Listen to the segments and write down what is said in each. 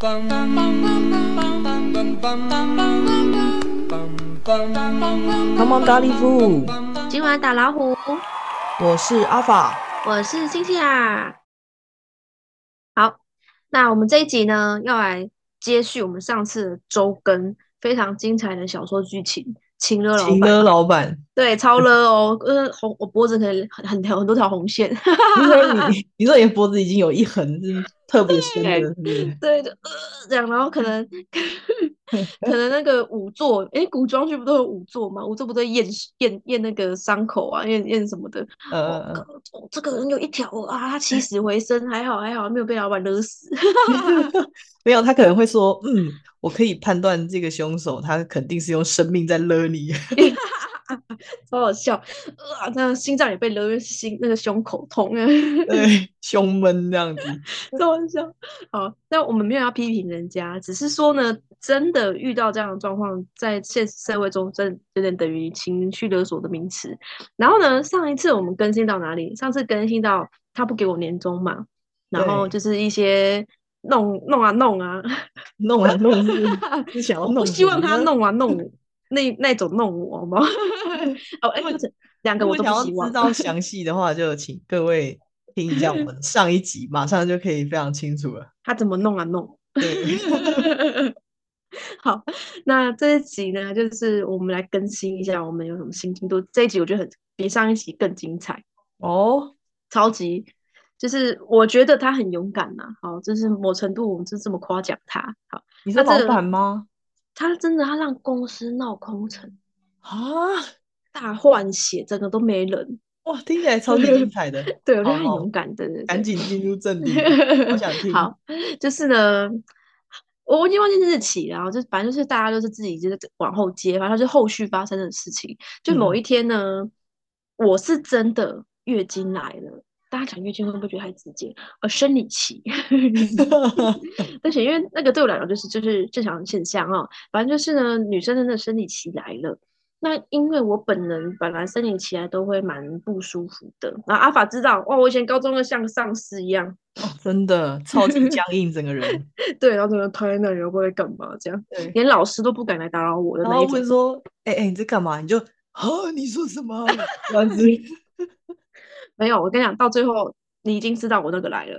帮忙打礼服，今晚打老虎，我是阿法，我是星星啊。好，那我们这一集呢，要来接续我们上次的周更非常精彩的小说剧情。情勒老板，对，超了哦，呃，红，我脖子可能很很多条红线。你说你，你说你脖子已经有一横是特别深的，对的，呃，这样，然后可能 可能那个仵作，哎，古装剧不都有仵作吗？仵作不都验验验那个伤口啊，验验什么的？呃，这个人有一条啊，他起死回生，还好还好，没有被老板勒死。没有，他可能会说，嗯。我可以判断这个凶手，他肯定是用生命在勒你，超好笑啊！那心脏也被勒，心那个胸口痛啊，对，胸闷这样子，超好笑。好，那我们没有要批评人家，只是说呢，真的遇到这样的状况，在现实社会中，真有点等于情绪勒索的名词。然后呢，上一次我们更新到哪里？上次更新到他不给我年终嘛，然后就是一些。弄弄啊弄啊，弄啊弄，是想要弄。我希望他弄啊弄，那那种弄我好吗？哦，哎，两个我都不希望。知道详细的话，就请各位听一下我们 上一集，马上就可以非常清楚了。他怎么弄啊弄？好，那这一集呢，就是我们来更新一下，我们有什么新进度。这一集我觉得很比上一集更精彩哦，超级。就是我觉得他很勇敢呐，好，就是某程度我们是这么夸奖他。好，你是老板吗？他真的，他让公司闹空城啊，大换血，整个都没人。哇，听起来超级精彩的。对，我觉得很勇敢的。赶紧进入正题，我想听。好，就是呢，我已经忘记日期了，就反正就是大家都是自己就是往后接，反正就后续发生的事情。就某一天呢，我是真的月经来了。大家讲月经会不会觉得太直接？呃，生理期，而且因为那个对我来讲就是就是正常现象啊。反正就是呢，女生真的生理期来了。那因为我本人本来生理起来都会蛮不舒服的。然后阿法知道，哇，我以前高中的像丧尸一样，哦，真的超级僵硬，整个人。对，然后整个瘫在那里，不知道在干嘛，这样，连老师都不敢来打扰我的那一种。问说，哎哎，你在干嘛？你就啊，你说什么？这样子。没有，我跟你讲，到最后你已经知道我那个来了，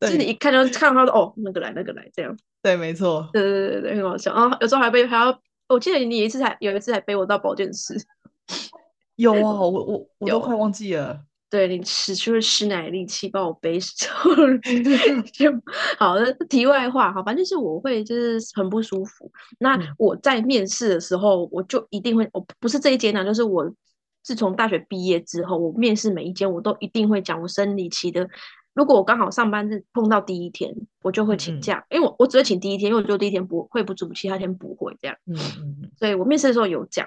就是你一看就看到他说哦，那个来，那个来，这样。对，没错。对对对对很好笑。然后有时候还被，还要，我记得你有一次还有一次还背我到保健室。有啊，我我我都快忘记了。对你使出了吃奶力气把我背走就 好的。题外话，好，反正就是我会就是很不舒服。那我在面试的时候，我就一定会，我不是这一间呢，就是我。自从大学毕业之后，我面试每一间，我都一定会讲我生理期的。如果我刚好上班日碰到第一天，我就会请假，因为我我只会请第一天，因为我就第一天不会不足，其他天不会这样。嗯嗯嗯。所以我面试的时候有讲。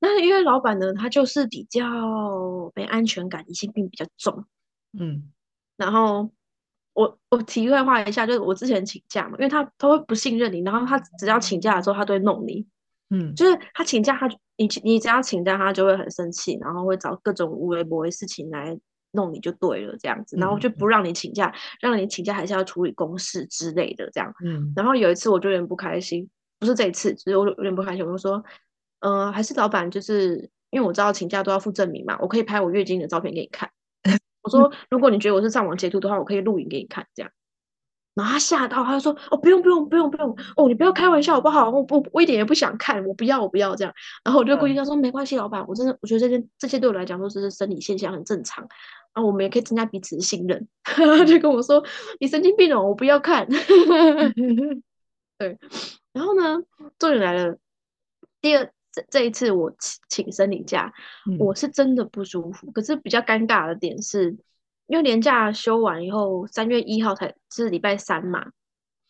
那因为老板呢，他就是比较没安全感，疑心病比较重。嗯。然后我我题外话一下，就是我之前请假嘛，因为他他会不信任你，然后他只要请假的时候，他都会弄你。嗯。就是他请假，他。你你只要请假，他就会很生气，然后会找各种无微博的事情来弄你就对了，这样子，然后就不让你请假，让你请假还是要处理公事之类的，这样。嗯。然后有一次我就有点不开心，不是这一次，只是我有点不开心，我就说，嗯，还是老板，就是因为我知道请假都要附证明嘛，我可以拍我月经的照片给你看。我说，如果你觉得我是上网截图的话，我可以录影给你看，这样。然后他吓到，他就说：“哦，不用不用不用不用，哦，你不要开玩笑好不好？我不我一点也不想看，我不要我不要这样。”然后我就故意他说：“没关系，老板，我真的我觉得这些这些对我来讲都是生理现象，很正常。然后我们也可以增加彼此的信任。”他就跟我说：“你神经病哦，我不要看。”对，然后呢，重点来了，第二这这一次我请请生理假，我是真的不舒服。可是比较尴尬的点是。因为年假休完以后，三月一号才是礼拜三嘛，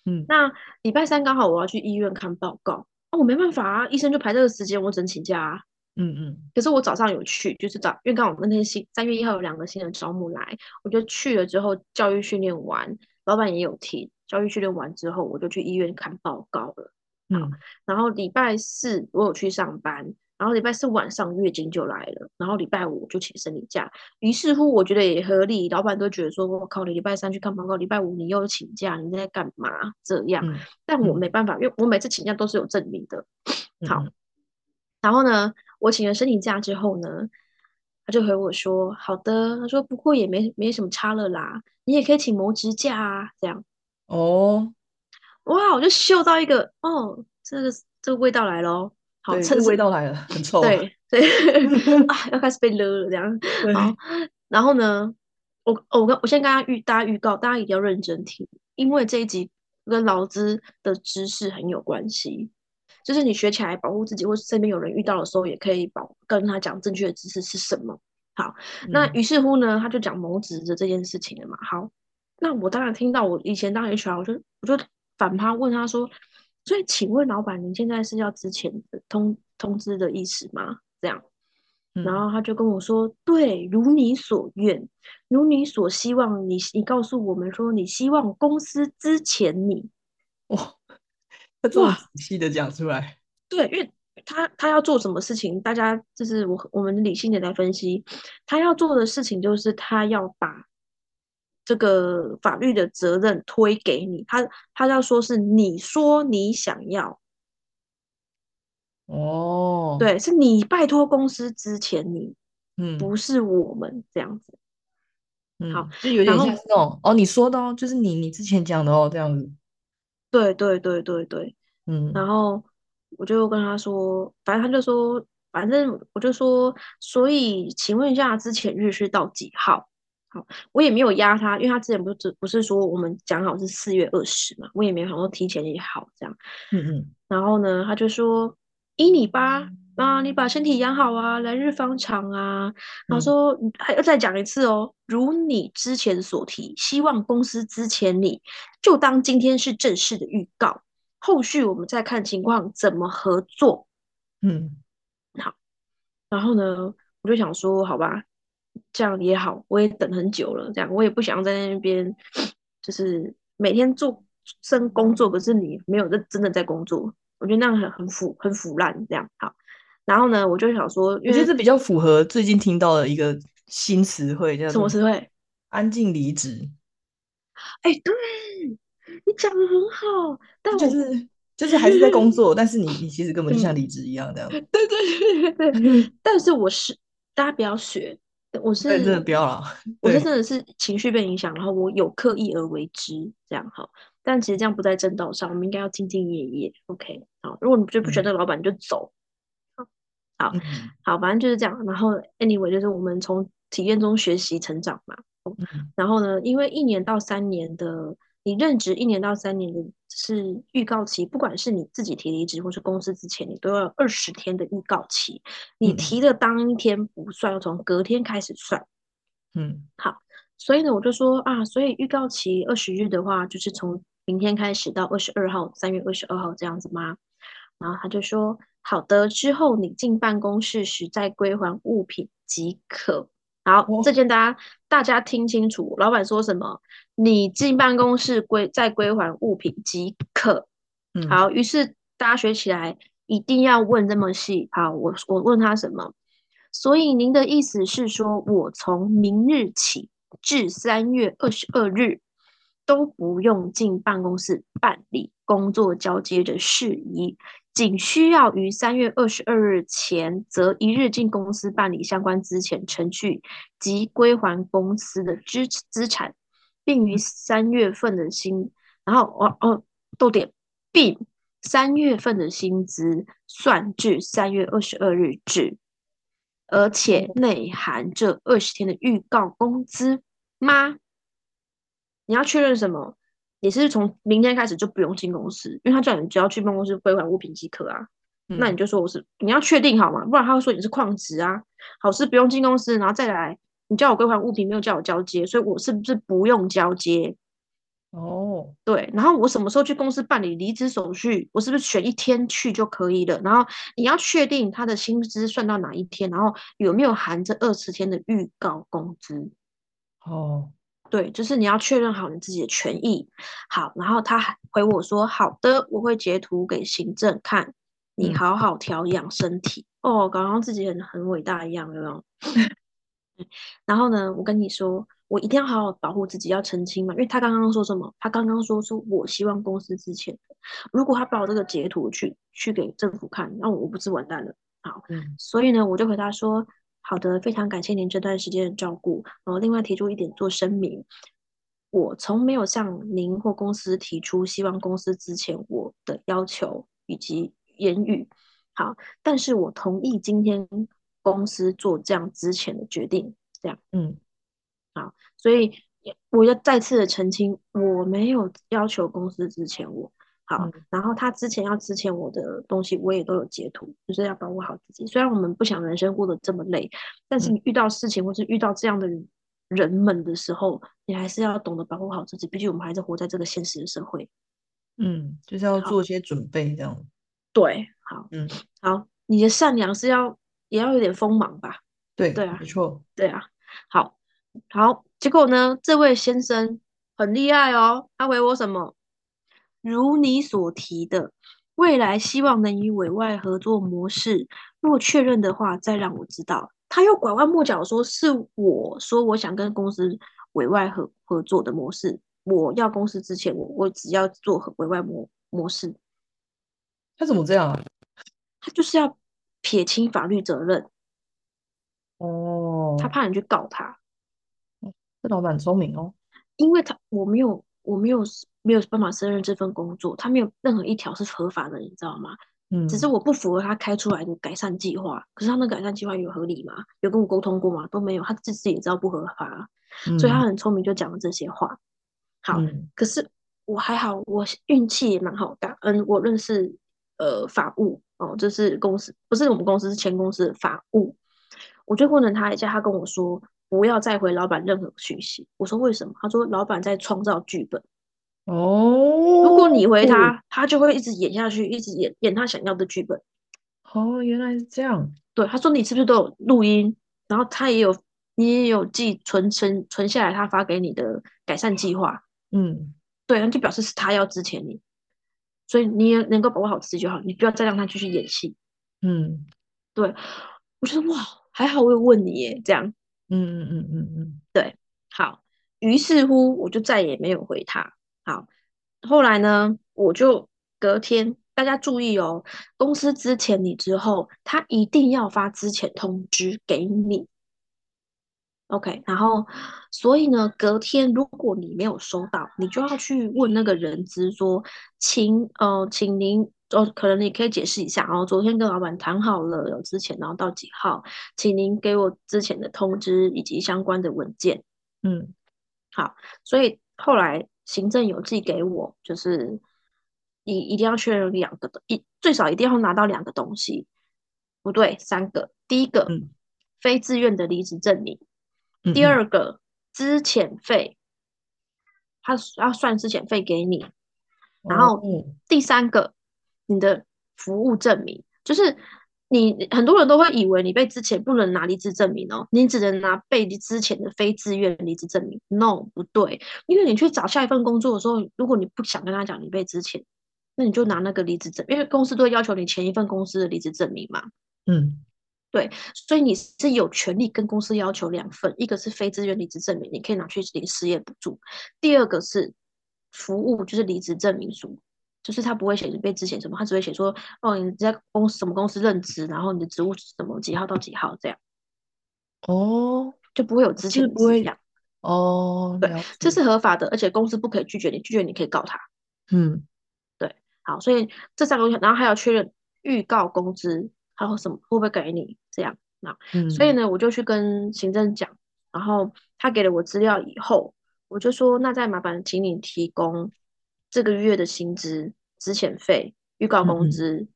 嗯，那礼拜三刚好我要去医院看报告，啊，我没办法啊，医生就排这个时间，我只能请假啊，嗯嗯，可是我早上有去，就是早，因为刚好那天新三月一号有两个新人招募来，我就去了之后教育训练完，老板也有提，教育训练完之后，我就去医院看报告了，嗯，然后礼拜四我有去上班，然后礼拜四晚上月经就来了，然后礼拜五就请生理假。于是乎，我觉得也合理，老板都觉得说，我靠，你礼拜三去看报告，礼拜五你又请假，你在干嘛？这样，但我没办法，因为我每次请假都是有证明的。好，然后呢，我请了生理假之后呢，他就回我说，好的，他说不过也没没什么差了啦，你也可以请模职假啊，这样。哦，哇，我就嗅到一个，哦，这个这个味道来了。好，这味道来了，很臭。对对 啊，要开始被勒了这样。好，然后呢，我我跟我先跟大家预大家预告，大家一定要认真听，因为这一集跟劳资的知识很有关系。就是你学起来保护自己，或是身边有人遇到的时候，也可以保跟他讲正确的知识是什么。好，那于是乎呢，他就讲谋职的这件事情了嘛。好，那我当然听到，我以前当 HR，我就我就反趴问他说。所以，请问老板，您现在是要之前的通通知的意思吗？这样，然后他就跟我说：“对，如你所愿，如你所希望，你你告诉我们说，你希望公司之前你，哇，他这么仔细的讲出来，对，因为他他要做什么事情，大家就是我我们理性的来分析，他要做的事情就是他要把。”这个法律的责任推给你，他他要说是你说你想要，哦，对，是你拜托公司之前你，嗯，不是我们这样子，好，就有点像那种哦，你说的哦，就是你你之前讲的哦，这样子，对对对对对，嗯，然后我就跟他说，反正他就说，反正我就说，所以请问一下，之前日是到几号？好，我也没有压他，因为他之前不是不是说我们讲好是四月二十嘛，我也没有想说提前也好这样。嗯嗯。然后呢，他就说依你吧，啊，你把身体养好啊，来日方长啊。然后说还要再讲一次哦，如你之前所提，希望公司之前你就当今天是正式的预告，后续我们再看情况怎么合作。嗯，好。然后呢，我就想说，好吧。这样也好，我也等很久了。这样我也不想在那边，就是每天做生工作，可是你没有认真的在工作，我觉得那样很很腐很腐烂。这样好，然后呢，我就想说，我觉得这比较符合最近听到的一个新词汇，叫什么词汇？安静离职。哎，对你讲的很好，但就是就是还是在工作，但是你 你其实根本就像离职一样这样。对对对对，但是我是大家不要学。我是真的不要了，我是真的是情绪被影响，然后我有刻意而为之这样哈，但其实这样不在正道上，我们应该要兢兢业业。OK，好，如果你就不选得老板，你就走。好，好，反正就是这样。然后 anyway，就是我们从体验中学习成长嘛。然后呢，因为一年到三年的。你任职一年到三年的是预告期，不管是你自己提离职或是公司之前，你都要二十天的预告期。你提的当天不算，要从隔天开始算。嗯，好，所以呢，我就说啊，所以预告期二十日的话，就是从明天开始到二十二号，三月二十二号这样子吗？然后他就说好的，之后你进办公室时再归还物品即可。好，这件大家大家听清楚，老板说什么？你进办公室归再归还物品即可。好，于是大家学起来一定要问这么细。好，我我问他什么？所以您的意思是说，我从明日起至三月二十二日都不用进办公室办理工作交接的事宜。仅需要于三月二十二日前，则一日进公司办理相关资遣程序及归还公司的资资产，并于三月份的薪，然后哦哦逗点，并三月份的薪资算至三月二十二日止，而且内含这二十天的预告工资吗？你要确认什么？你是从明天开始就不用进公司，因为他叫你只要去办公室归还物品即可啊。那你就说我是你要确定好吗？不然他会说你是旷职啊。好是不用进公司，然后再来你叫我归还物品，没有叫我交接，所以我是不是不用交接？哦，对。然后我什么时候去公司办理离职手续？我是不是选一天去就可以了？然后你要确定他的薪资算到哪一天，然后有没有含这二十天的预告工资？哦。对，就是你要确认好你自己的权益。好，然后他还回我说：“好的，我会截图给行政看。”你好好调养身体哦，搞像自己很很伟大一样，有没有？然后呢，我跟你说，我一定要好好保护自己，要澄清嘛，因为他刚刚说什么？他刚刚说说我希望公司之前，如果他把我这个截图去去给政府看，那我不是完蛋了？好，所以呢，我就回答说，好的，非常感谢您这段时间的照顾。然后另外提出一点做声明，我从没有向您或公司提出希望公司之前我的要求以及言语。好，但是我同意今天。公司做这样之前的决定，这样，嗯，好，所以我要再次的澄清，我没有要求公司之前我好，然后他之前要之前我的东西，我也都有截图，就是要保护好自己。虽然我们不想人生过得这么累，但是你遇到事情或是遇到这样的人们的时候，你还是要懂得保护好自己。毕竟我们还是活在这个现实的社会，嗯，就是要做些准备，这样。对，好，嗯，好，你的善良是要。也要有点锋芒吧？对对啊，没错，对啊。好，好，结果呢？这位先生很厉害哦，他回我什么？如你所提的，未来希望能以委外合作模式，若确认的话，再让我知道。他又拐弯抹角说是我说我想跟公司委外合合作的模式，我要公司之前，我我只要做委外模模式。他怎么这样啊？他就是要。撇清法律责任哦，他怕你去告他。这老板聪明哦，因为他我没有我没有没有办法胜任这份工作，他没有任何一条是合法的，你知道吗？嗯，只是我不符合他开出来的改善计划。可是他那改善计划有合理吗？有跟我沟通过吗？都没有，他自己也知道不合法，所以他很聪明，就讲了这些话。好，可是我还好，我运气也蛮好的。嗯，我认识呃法务。哦，这是公司，不是我们公司，是前公司的法务。我就问了他一下，他跟我说不要再回老板任何讯息。我说为什么？他说老板在创造剧本。哦，如果你回他，他就会一直演下去，一直演演他想要的剧本。哦，原来是这样。对，他说你是不是都有录音？然后他也有，你也有记存存存下来，他发给你的改善计划。嗯，对，那就表示是他要支持你。所以你也能够保护好自己就好，你不要再让他继续演戏。嗯，对，我觉得哇，还好我有问你耶，这样。嗯嗯嗯嗯嗯，对，好。于是乎，我就再也没有回他。好，后来呢，我就隔天，大家注意哦，公司之前你之后，他一定要发之前通知给你。OK，然后，所以呢，隔天如果你没有收到，你就要去问那个人资说，请呃，请您哦，可能你可以解释一下，哦昨天跟老板谈好了，有之前，然后到几号，请您给我之前的通知以及相关的文件。嗯，好，所以后来行政邮寄给我，就是你一定要确认两个的，一最少一定要拿到两个东西，不对，三个，第一个非自愿的离职证明。第二个资遣费，他要算资遣费给你，然后第三个你的服务证明，就是你很多人都会以为你被之前不能拿离职证明哦，你只能拿被之前的非自愿离职证明。No，不对，因为你去找下一份工作的时候，如果你不想跟他讲你被之前，那你就拿那个离职证，因为公司都会要求你前一份公司的离职证明嘛。嗯。对，所以你是有权利跟公司要求两份，一个是非自愿离职证明，你可以拿去领失业补助；第二个是服务，就是离职证明书，就是他不会写被之前什么，他只会写说哦你在公司什么公司任职，然后你的职务是什么几号到几号这样。哦，就不会有之前不会样。哦，对，这是合法的，而且公司不可以拒绝你，拒绝你可以告他。嗯，对，好，所以这三个，然后还要确认预告工资。还有什么会不会给你这样？那所以呢，我就去跟行政讲，然后他给了我资料以后，我就说那再麻烦请你提供这个月的薪资、资遣费、预告工资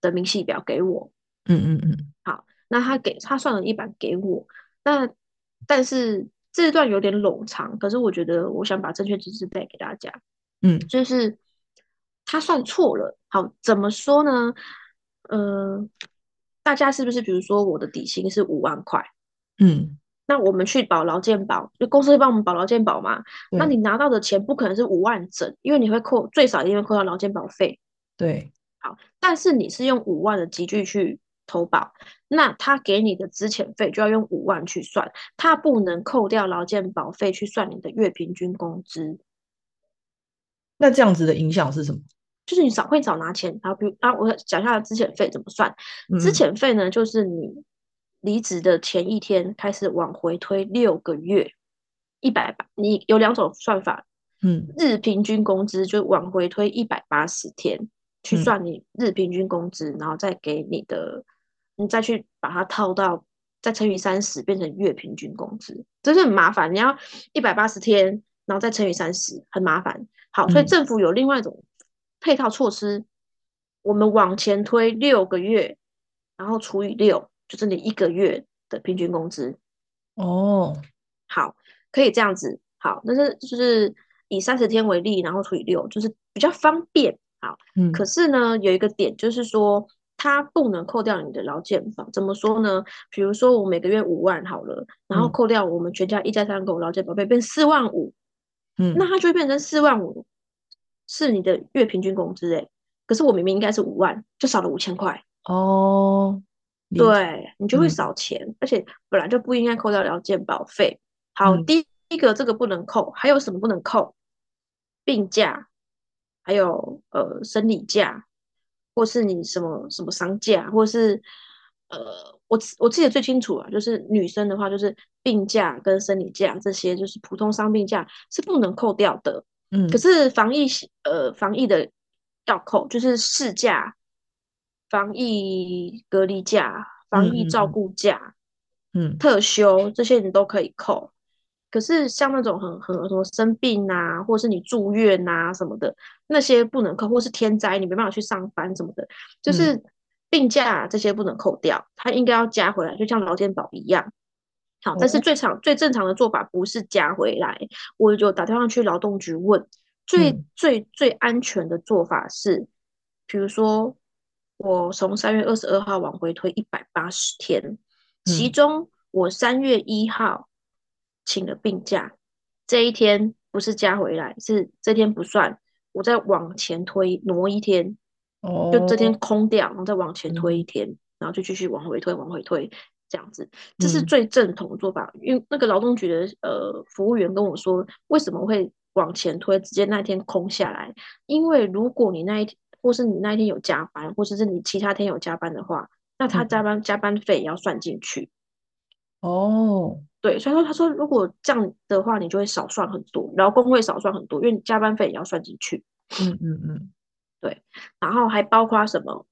的明细表给我。嗯嗯嗯。好，那他给他算了一版给我，那但是这段有点冗长，可是我觉得我想把正确知识带给大家。嗯，就是他算错了。好，怎么说呢？呃。大家是不是，比如说我的底薪是五万块，嗯，那我们去保劳健保，就公司会帮我们保劳健保嘛？那你拿到的钱不可能是五万整，因为你会扣最少一定会扣到劳健保费。对好，但是你是用五万的集聚去投保，那他给你的资遣费就要用五万去算，他不能扣掉劳健保费去算你的月平均工资。那这样子的影响是什么？就是你少会少拿钱，然后比如啊，我讲一下资遣费怎么算。资遣费呢，就是你离职的前一天开始往回推六个月，一百八，你有两种算法，嗯，日平均工资就往回推一百八十天去算你日平均工资，然后再给你的，你再去把它套到再乘以三十变成月平均工资，这是很麻烦，你要一百八十天，然后再乘以三十，很麻烦。好，所以政府有另外一种。配套措施，我们往前推六个月，然后除以六，就是你一个月的平均工资。哦，好，可以这样子。好，但是就是以三十天为例，然后除以六，就是比较方便。好，嗯，可是呢，有一个点就是说，它不能扣掉你的劳健保。怎么说呢？比如说我每个月五万好了，然后扣掉我们全家一家三口劳健保费，变四万五。嗯，那它就会变成四万五。是你的月平均工资哎，可是我明明应该是五万，就少了五千块哦。对你就会少钱，而且本来就不应该扣掉劳健保费。好，第一个这个不能扣，还有什么不能扣？病假，还有呃生理假，或是你什么什么丧假，或是呃我我记得最清楚啊，就是女生的话，就是病假跟生理假这些，就是普通伤病假是不能扣掉的。嗯，可是防疫呃防疫的要扣，就是事假、防疫隔离假、防疫照顾假、嗯。特休这些你都可以扣。可是像那种很很什么生病啊，或者是你住院啊什么的，那些不能扣，或是天灾你没办法去上班什么的，就是病假这些不能扣掉，它应该要加回来，就像劳健保一样。好，但是最常、最正常的做法不是加回来，我就打电话去劳动局问，最最最安全的做法是，比如说我从三月二十二号往回推一百八十天，其中我三月一号请了病假，这一天不是加回来，是这天不算，我再往前推挪一天，哦，就这天空掉，然后再往前推一天，然后就继续往回推，往回推。这样子，这是最正统的做法。因为那个劳动局的呃服务员跟我说，为什么会往前推，直接那天空下来？因为如果你那一天，或是你那一天有加班，或者是你其他天有加班的话，那他加班加班费也要算进去。哦，对，所以说他说，如果这样的话，你就会少算很多，劳工会少算很多，因为你加班费也要算进去。嗯嗯嗯，对，然后还包括什么？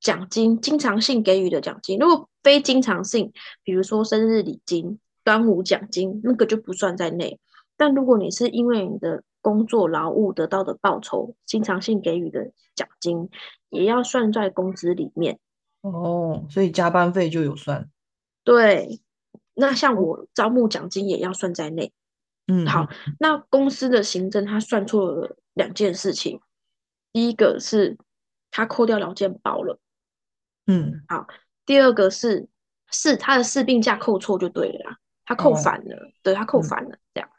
奖金经常性给予的奖金，如果非经常性，比如说生日礼金、端午奖金，那个就不算在内。但如果你是因为你的工作劳务得到的报酬，经常性给予的奖金，也要算在工资里面。哦，所以加班费就有算。对，那像我招募奖金也要算在内。嗯，好，那公司的行政他算错了两件事情，第一个是他扣掉劳健保了。嗯，好。第二个是是他的事病假扣错就对了啦，他扣反了，对他扣反了这样。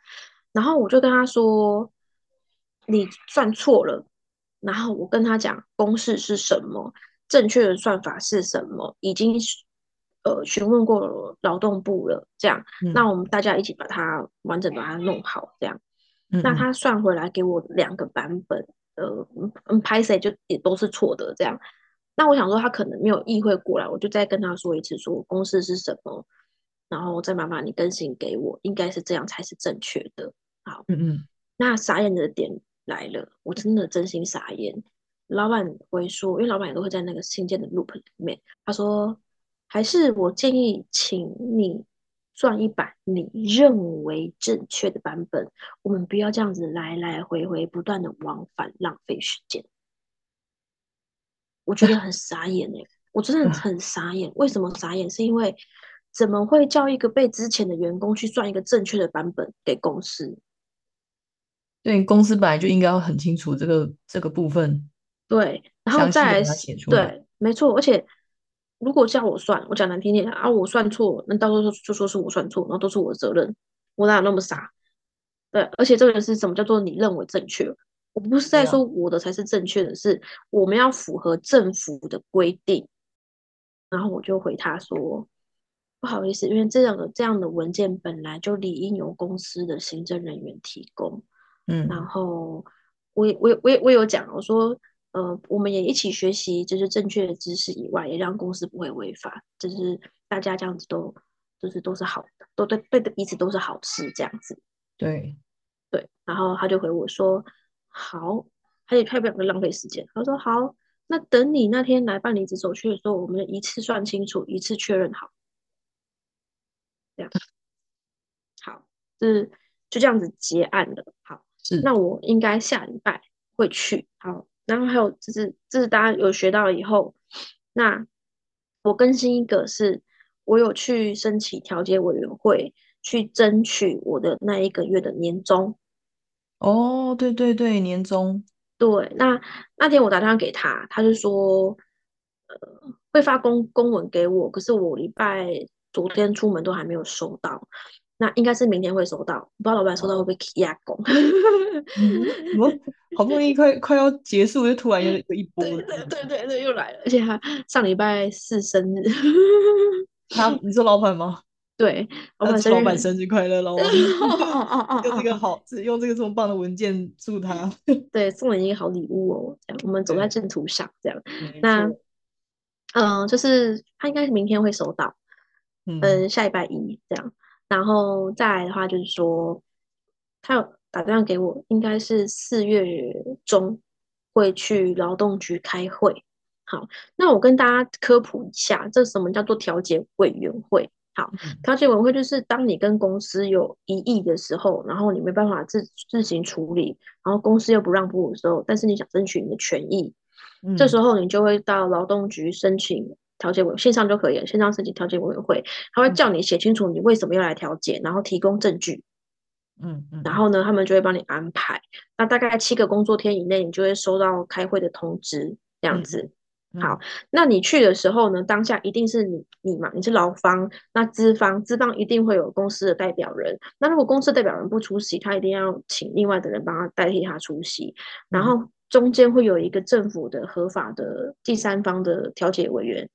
然后我就跟他说，你算错了。然后我跟他讲公式是什么，正确的算法是什么，已经呃询问过劳动部了。这样，那我们大家一起把它完整把它弄好。这样，那他算回来给我两个版本，呃，嗯，拍谁就也都是错的这样。那我想说，他可能没有意会过来，我就再跟他说一次，说公式是什么，然后再麻烦你更新给我，应该是这样才是正确的。好，嗯嗯。那傻眼的点来了，我真的真心傻眼。老板会说，因为老板也都会在那个信件的 loop 里面，他说，还是我建议请你转一版你认为正确的版本，我们不要这样子来来回回不断的往返，浪费时间。我觉得很傻眼哎，我真的很傻眼。为什么傻眼？是因为怎么会叫一个被之前的员工去算一个正确的版本给公司？对，公司本来就应该要很清楚这个这个部分。对，然后再来对，没错。而且如果叫我算，我讲难听点啊，我算错，那到时候就说是我算错，然后都是我的责任。我哪有那么傻？对，而且这个是什么叫做你认为正确？我不是在说我的才是正确的，是我们要符合政府的规定。然后我就回他说：“不好意思，因为这样的这样的文件本来就理应由公司的行政人员提供。”嗯，然后我也我也我也我有讲，我说：“呃，我们也一起学习，就是正确的知识以外，也让公司不会违法，就是大家这样子都就是都是好的，都对对的彼此都是好事，这样子。”对对，然后他就回我说：“好。”他也他不想浪费时间，他说：“好。”那等你那天来办离职手续的时候，我们一次算清楚，一次确认好，这样好，是就这样子结案了。好，是那我应该下礼拜会去。好，然后还有就是，这是大家有学到以后，那我更新一个是，我有去申请调解委员会，去争取我的那一个月的年终。哦，对对对，年终。对，那那天我打电话给他，他就说，呃，会发公公文给我，可是我礼拜昨天出门都还没有收到，那应该是明天会收到，不知道老板收到会不会压工。我好不容易快快要结束，就突然有一波，对对对对对，又来了，而且他上礼拜四生日，他你说老板吗？对，老板生老板生日快乐，老 板用这个好，用这个这么棒的文件祝他。对，送了一个好礼物哦，这样我们走在正途上，这样。那，嗯，就是他应该是明天会收到，嗯，下礼拜一这样。然后再来的话，就是说他有打电话给我，应该是四月中会去劳动局开会。好，那我跟大家科普一下，这什么叫做调解委员会？好，调解委员会就是当你跟公司有异议的时候，然后你没办法自自行处理，然后公司又不让步的时候，但是你想争取你的权益，这时候你就会到劳动局申请调解委，线上就可以了，线上申请调解委员会，他会叫你写清楚你为什么要来调解，然后提供证据，嗯嗯，然后呢，他们就会帮你安排，那大概七个工作天以内，你就会收到开会的通知，这样子。好，那你去的时候呢？当下一定是你你嘛，你是劳方，那资方资方一定会有公司的代表人。那如果公司代表人不出席，他一定要请另外的人帮他代替他出席。然后中间会有一个政府的合法的第三方的调解委员。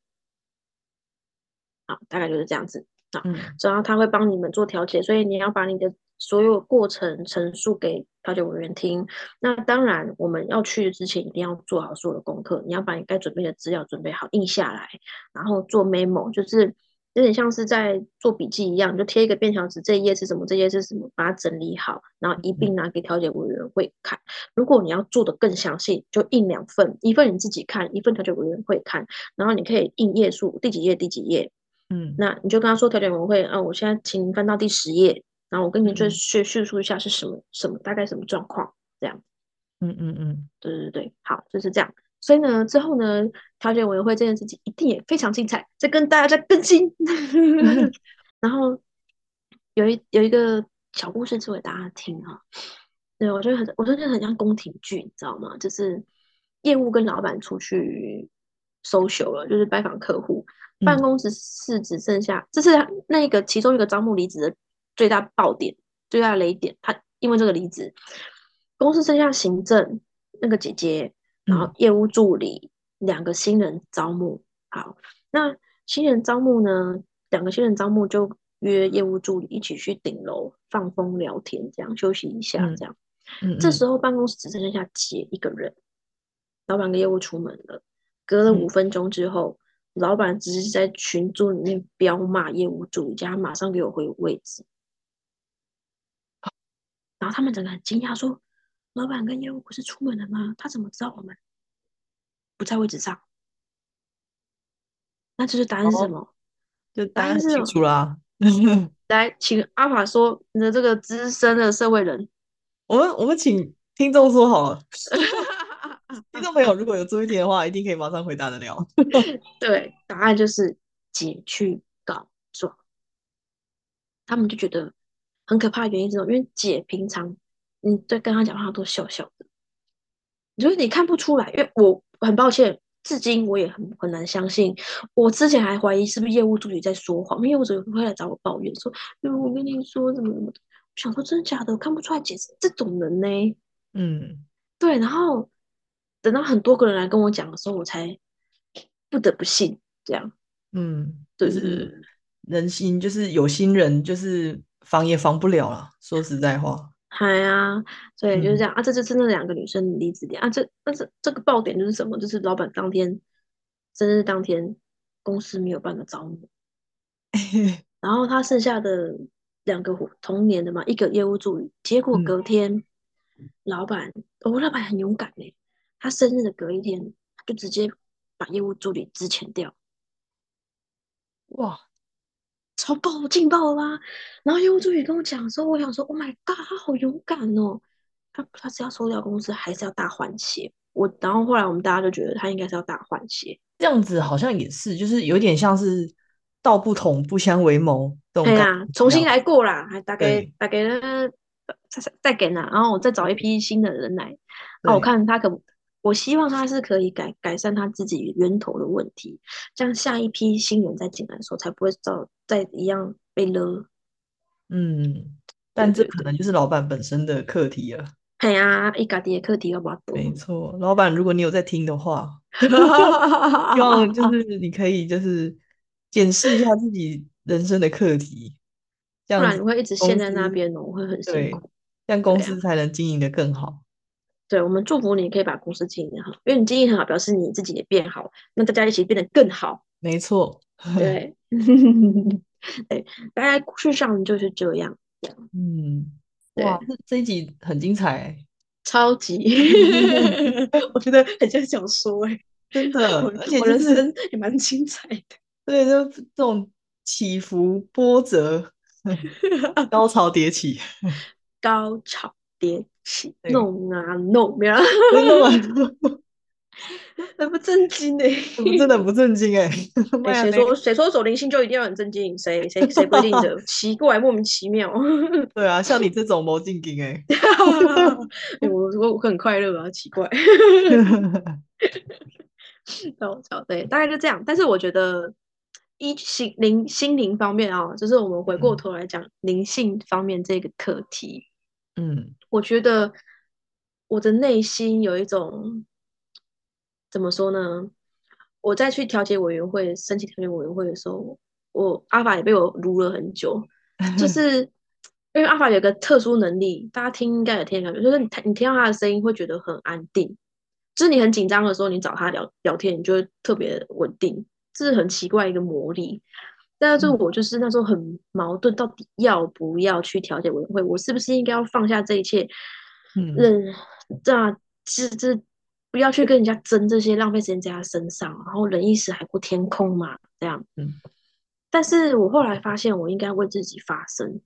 好，大概就是这样子啊。然后他会帮你们做调解，所以你要把你的。所有过程陈述给调解委员听。那当然，我们要去之前一定要做好所有的功课。你要把你该准备的资料准备好，印下来，然后做 memo，就是有点像是在做笔记一样，就贴一个便条纸，这一页是什么，这一页是什么，把它整理好，然后一并拿给调解委员会看。如果你要做的更详细，就印两份，一份你自己看，一份调解委员会看。然后你可以印页数，第几页，第几页。嗯，那你就跟他说，调解委员会啊，我现在请您翻到第十页。然后我跟您最叙叙述一下是什么什么大概什么状况这样，嗯嗯嗯，对对对，好就是这样。所以呢，之后呢，调解委员会这件事情一定也非常精彩，再跟大家再更新。然后有一有一个小故事，说给大家听啊。对我觉得很，我觉得很像宫廷剧，你知道吗？就是业务跟老板出去 social 了，就是拜访客户，办公室是只剩下，这是那个其中一个招募离职的。最大爆点，最大雷点，他因为这个离职，公司剩下行政那个姐姐，然后业务助理两个新人招募。好，那新人招募呢，两个新人招募就约业务助理一起去顶楼放风聊天，这样休息一下，这样。这时候办公室只剩下姐一个人，老板跟业务出门了。隔了五分钟之后，老板只是在群组里面彪骂业务助理，叫他马上给我回位置。然后他们整个很惊讶，说：“老板跟业务不是出门了吗？他怎么知道我们不在位置上？”那这是答案是什么？就答案清楚啦。来，请阿法说你的这个资深的社会人。我们我们请听众说好了。听众朋友如果有注意听的话，一定可以马上回答得了。对，答案就是姐去告状。他们就觉得。很可怕的原因是什么？因为姐平常你在跟他讲话都笑笑的，就是你看不出来。因为我很抱歉，至今我也很很难相信。我之前还怀疑是不是业务助理在说谎，业务助理会来找我抱怨说：“因为我跟你说怎么怎么的。”想说真的假的？我看不出来姐是这种人呢。嗯，对，然后等到很多个人来跟我讲的时候，我才不得不信这样。嗯，对对对就是人心，就是有心人，就是防也防不了了。说实在话，嗨啊，所以就是嗯这样啊。这就真的两个女生离职点啊。这但是这个爆点就是什么？就是老板当天生日当天，公司没有办法招募，然后他剩下的两个同年的嘛，一个业务助理，结果嗯隔天老板，哦，老板很勇敢嘞，他生日的隔一天就直接把业务助理支遣掉。哇，超爆劲爆了吧？然后业务助理跟我讲的时候，我想说，Oh my god，他好勇敢哦！他他是要收掉公司，还是要大换血？我然后后来我们大家就觉得他应该是要大换血。这样子好像也是，就是有点像是道不同不相为谋这种对呀、感觉。重新来过啦，还大概对大概再再再给呢，然后我再找一批新的人来。那我对看他可，我希望他是可以改改善他自己源头的问题，这样下一批新人再进来的时候，才不会照再一样被勒。嗯，但这可能就是老板本身的课题了。哎呀，一家己的课题要不要多？没错，老板，如果你有在听的话 希望就是你可以就是检视一下自己人生的课题，这样子不然你会一直公陷在那司边哦，会很辛对，苦。这样公司才能经营的更好。对，我们祝福你可以把公司经营好，因为你经营很好，表示你自己也变好，那大家一起变得更好。没错，对，对，大概故事上就是这样，嗯，对哇，这这一集很精彩欸，超级，我觉得很像小说哎、真的，我而且我人就是生也蛮精彩的。对，就这种起伏波折，高潮迭起，高潮迭弄啊弄，没有啦，真的吗？很不正经哎、我真的不正经哎，谁说谁说走灵性就一定要很正经？谁谁谁规定的？奇怪，莫名其妙。对啊，像你这种魔镜经哎，哎我我我很快乐啊，奇怪。高潮对，大概就这样。但是我觉得，一心灵心灵方面啊，就是我们回过嗯头来讲灵性方面这个课题，嗯我觉得我的内心有一种怎么说呢？我在去调解委员会申请调解委员会的时候，我阿法也被我撸了很久，就是因为阿法有个特殊能力，大家听应该有听得感觉，就是你你听到他的声音会觉得很安定，就是你很紧张的时候，你找他聊聊天，你就会特别稳定，这是很奇怪一个魔力。但是嗯我就是那时候很矛盾，到底要不要去调解委员会？我是不是应该要放下这一切，嗯认这样这这不要去跟人家争这些，浪费时间在他身上，然后忍一时海阔天空嘛，这样。嗯但是我后来发现，我应该为自己发声，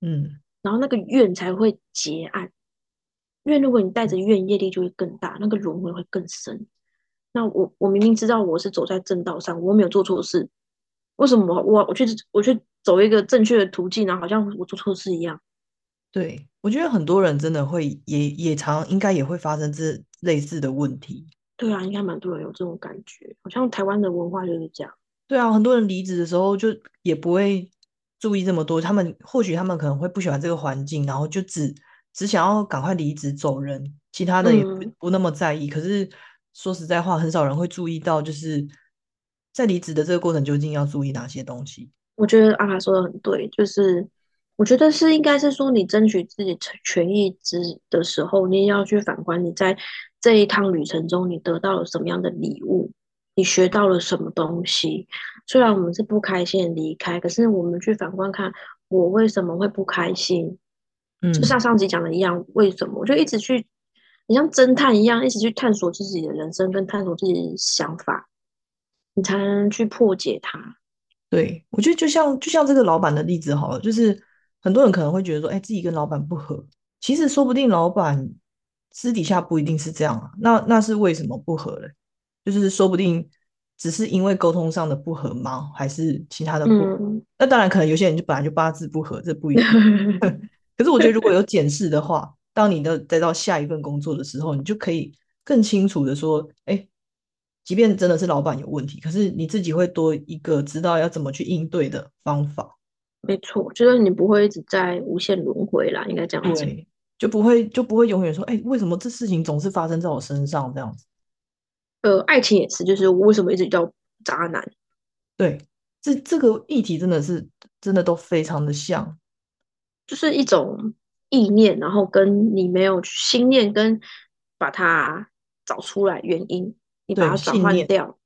嗯然后那个怨才会结案。因为如果你带着怨，业力就会更大，那个轮回会更深。那我我明明知道我是走在正道上，我没有做错事，为什么我我我去我去走一个正确的途径，然后好像我做错事一样？对，我觉得很多人真的会也也常应该也会发生这类似的问题。对啊，应该蛮多人有这种感觉，好像台湾的文化就是这样。对啊，很多人离职的时候就也不会注意这么多，他们或许他们可能会不喜欢这个环境，然后就只只想要赶快离职走人，其他的也不嗯不那么在意。可是说实在话，很少人会注意到，就是在离职的这个过程究竟要注意哪些东西。我觉得阿卡说的很对，就是我觉得是应该是说，你争取自己权权益之的时候，你也要去反观你在这一趟旅程中，你得到了什么样的礼物，你学到了什么东西。虽然我们是不开心的离开，可是我们去反观看，我为什么会不开心？嗯就像上集讲的一样，为什么？我就一直去，你像侦探一样，一直去探索自己的人生，跟探索自己的想法，你才能去破解它。对，我觉得就像就像这个老板的例子好了，就是很多人可能会觉得说，哎，自己跟老板不合，其实说不定老板私底下不一定是这样啊，那那是为什么不合嘞？就是说不定只是因为沟通上的不合吗？还是其他的不合？嗯，那当然，可能有些人就本来就八字不合，这不一定。可是我觉得如果有检视的话，当你的再到下一份工作的时候，你就可以更清楚的说，哎，即便真的是老板有问题，可是你自己会多一个知道要怎么去应对的方法。没错，就是你不会一直在无限轮回啦，应该这样讲。就不会就不会永远说，哎，为什么这事情总是发生在我身上这样子？呃，爱情也是，就是为什么一直叫渣男？对，这这个议题真的是真的都非常的像，就是一种意念，然后跟你没有心念跟把它找出来原因，你把它转换掉。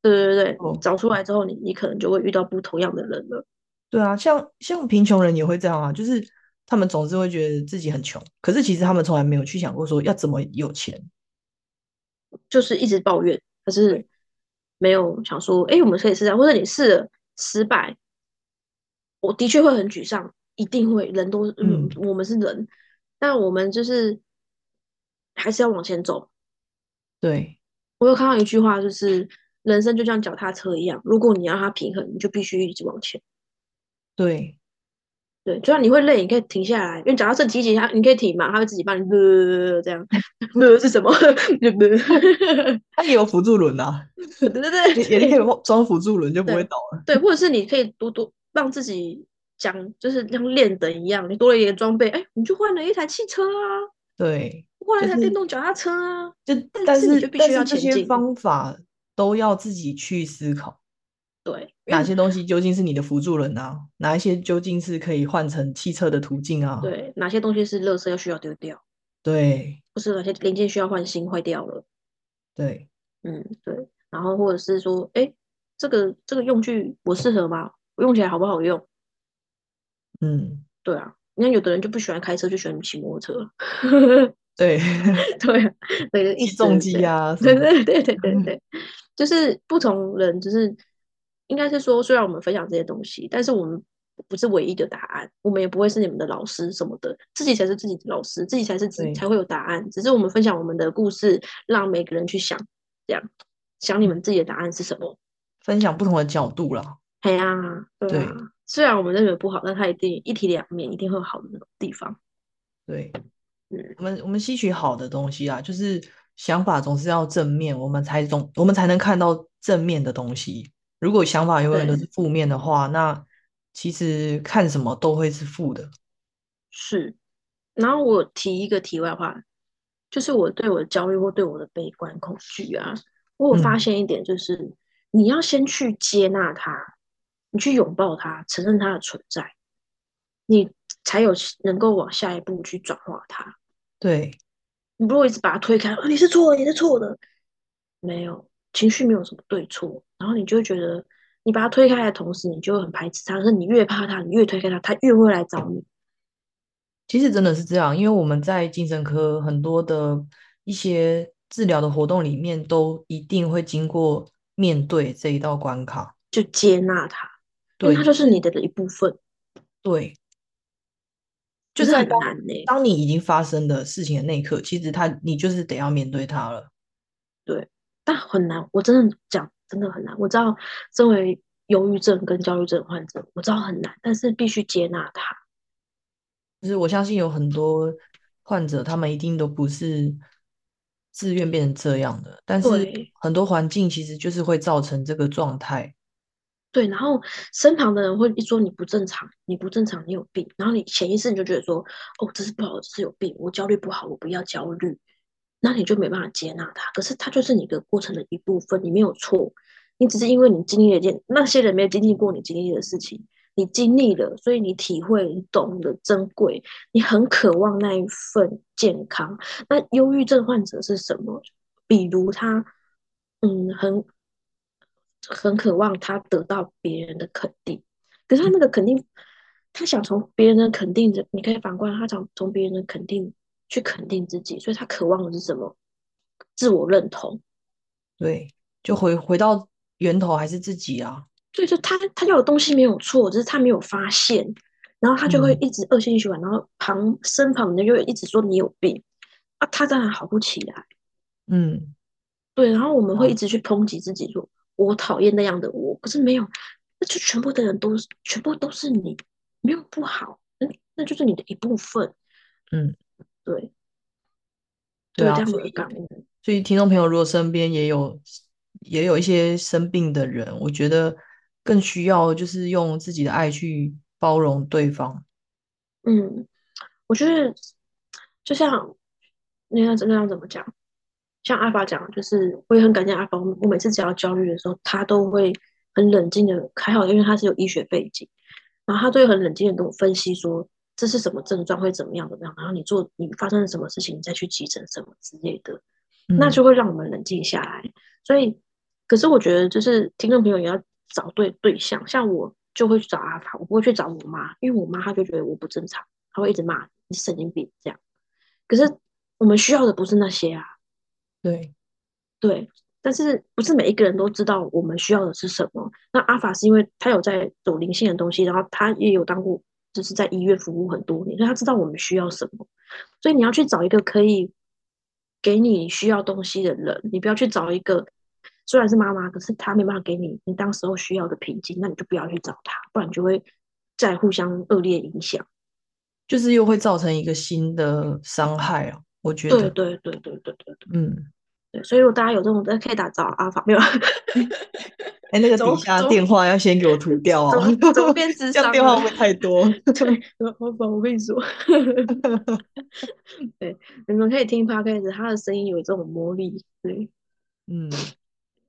对对对对，找出来之后，你你可能就会遇到不同样的人了。对啊，像像贫穷人也会这样啊，就是他们总是会觉得自己很穷，可是其实他们从来没有去想过说要怎么有钱，就是一直抱怨，可是没有想说，哎，我们可以试下，或者你试了失败，我的确会很沮丧，一定会，人都嗯，我们是人，但我们就是还是要往前走。对我有看到一句话，就是。人生就像脚踏车一样，如果你要它平衡，你就必须一直往前。对，对，就算你会累，你可以停下来，因为脚踏车提起它，你可以停嘛，它会自己帮你呃这样。呃是什么？它也有辅助轮啊。对对对，也可以装辅助轮，就不会倒了。对，或者是你可以多多让自己讲，就是像练等一样，你多了一点装备，哎，你就换了一台汽车啊。对，换了一台电动脚踏车啊。就但是但是这些方法。都要自己去思考，对哪些东西究竟是你的辅助人啊？哪一些究竟是可以换成汽车的途径啊？对，哪些东西是垃圾要需要丢掉？对，不是哪些零件需要换新坏掉了？对，嗯，对。然后或者是说，哎，这个这个用具我适合吗？我用起来好不好用？嗯，对啊。你看有的人就不喜欢开车，就喜欢骑摩托车。对 对啊，对，起重机啊，对对对对对对，就是不同人，就是应该是说，虽然我们分享这些东西，但是我们不是唯一的答案，我们也不会是你们的老师什么的，自己才是自己的老师，自己才是自己才会有答案。只是我们分享我们的故事，让每个人去想，这样想你们自己的答案是什么，分享不同的角度了。对啊，对啊，虽然我们认为不好，但它一定一体两面，一定会有好的那种地方。对。我们我们吸取好的东西啊，就是想法总是要正面，我们才总我们才能看到正面的东西。如果想法永远都是负面的话，那其实看什么都会是负的。是，然后我提一个题外话，就是我对我的焦虑或对我的悲观恐惧啊，我有发现一点，就是你要先去接纳它，你去拥抱它，承认它的存在，你才有能够往下一步去转化它。对，你如果一直把它推开，啊，你是错的，你是错的，没有情绪，没有什么对错，然后你就会觉得，你把它推开的同时，你就会很排斥它。可是你越怕它，你越推开它，它越会来找你。其实真的是这样，因为我们在精神科很多的一些治疗的活动里面，都一定会经过面对这一道关卡，就接纳它，对，它就是你的的一部分。对。就是很难呢。当你已经发生的事情的那一刻，其实他你就是得要面对他了。对，但很难。我真的讲，真的很难。我知道，身为忧郁症跟焦虑症患者，我知道很难，但是必须接纳他。就是我相信有很多患者，他们一定都不是自愿变成这样的，但是很多环境其实就是会造成这个状态。对，然后身旁的人会一说你不正常，你不正常，你有病，然后你潜意识你就觉得说，哦，这是不好，这是有病，我焦虑不好，我不要焦虑，那你就没办法接纳他。可是他就是你的过程的一部分，你没有错，你只是因为你经历了一件那些人没有经历过你经历的事情，你经历了，所以你体会，你懂得珍贵，你很渴望那一份健康。那忧郁症患者是什么？比如他，嗯，很。很渴望他得到别人的肯定，可是他那个肯定，他想从别人的肯定的，你可以反过来，他想从别人的肯定去肯定自己，所以他渴望的是什么？自我认同。对，就回回到源头还是自己啊。所以说他他要的东西没有错，只是他没有发现，然后他就会一直恶性循环，然后旁身旁的人就会一直说你有病啊，他当然好不起来。嗯，对，然后我们会一直去抨击自己说。我讨厌那样的我，可是没有，那就全部的人都是，全部都是你，没有不好，那那就是你的一部分。嗯，对，对啊，所以所以听众朋友如果身边也有也有一些生病的人，我觉得更需要就是用自己的爱去包容对方。嗯，我觉得就像那要那样怎么讲？像阿法讲，就是我也很感谢阿法。我每次只要焦虑的时候，他都会很冷静的，还好，因为他是有医学背景，然后他都会很冷静的跟我分析说这是什么症状，会怎么样怎么样，然后你做你发生了什么事情，你再去急诊什么之类的，那就会让我们冷静下来。所以，可是我觉得就是听众朋友也要找对对象，像我就会去找阿法，我不会去找我妈，因为我妈她就觉得我不正常，她会一直骂你神经病这样。可是我们需要的不是那些啊。对，对，但是不是每一个人都知道我们需要的是什么？那阿法是因为他有在走灵性的东西，然后他也有当过，就是在医院服务很多年，所以他知道我们需要什么。所以你要去找一个可以给你需要东西的人，你不要去找一个虽然是妈妈，可是他没办法给你你当时候需要的平静，那你就不要去找他，不然就会再互相恶劣影响，就是又会造成一个新的伤害啊。我觉得，对对对对对对对，嗯，对，所以如果大家有这种，可以打找阿法，没有？哎，那个 底下电话要先给我涂掉哦，怎么变智 商？电话会太多。对，我我跟你说，对，你们可以听 podcast，他的声音有这种魔力，对，嗯，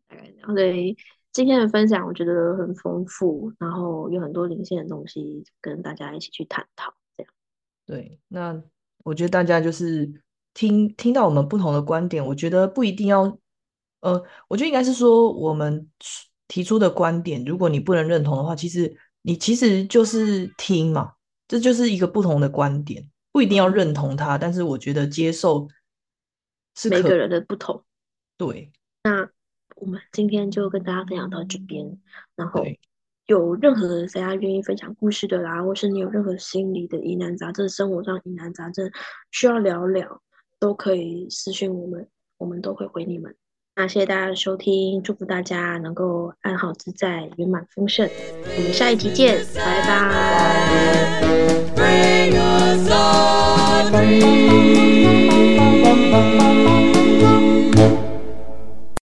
大概这样。所以今天的分享我觉得很丰富，然后有很多灵性的东西跟大家一起去探讨，这样。对，那。我觉得大家就是听听到我们不同的观点，我觉得不一定要，呃，我觉得应该是说我们提出的观点，如果你不能认同的话，其实你其实就是听嘛，这就是一个不同的观点，不一定要认同它，但是我觉得接受是每个人的不同。对，那我们今天就跟大家分享到这边，然后。有任何大家愿意分享故事的啦，或是你有任何心理的疑难杂症、生活上疑难杂症需要聊聊，都可以私信我们，我们都会回你们。那谢谢大家的收听，祝福大家能够安好自在、圆满丰盛。我们下一集见，拜拜。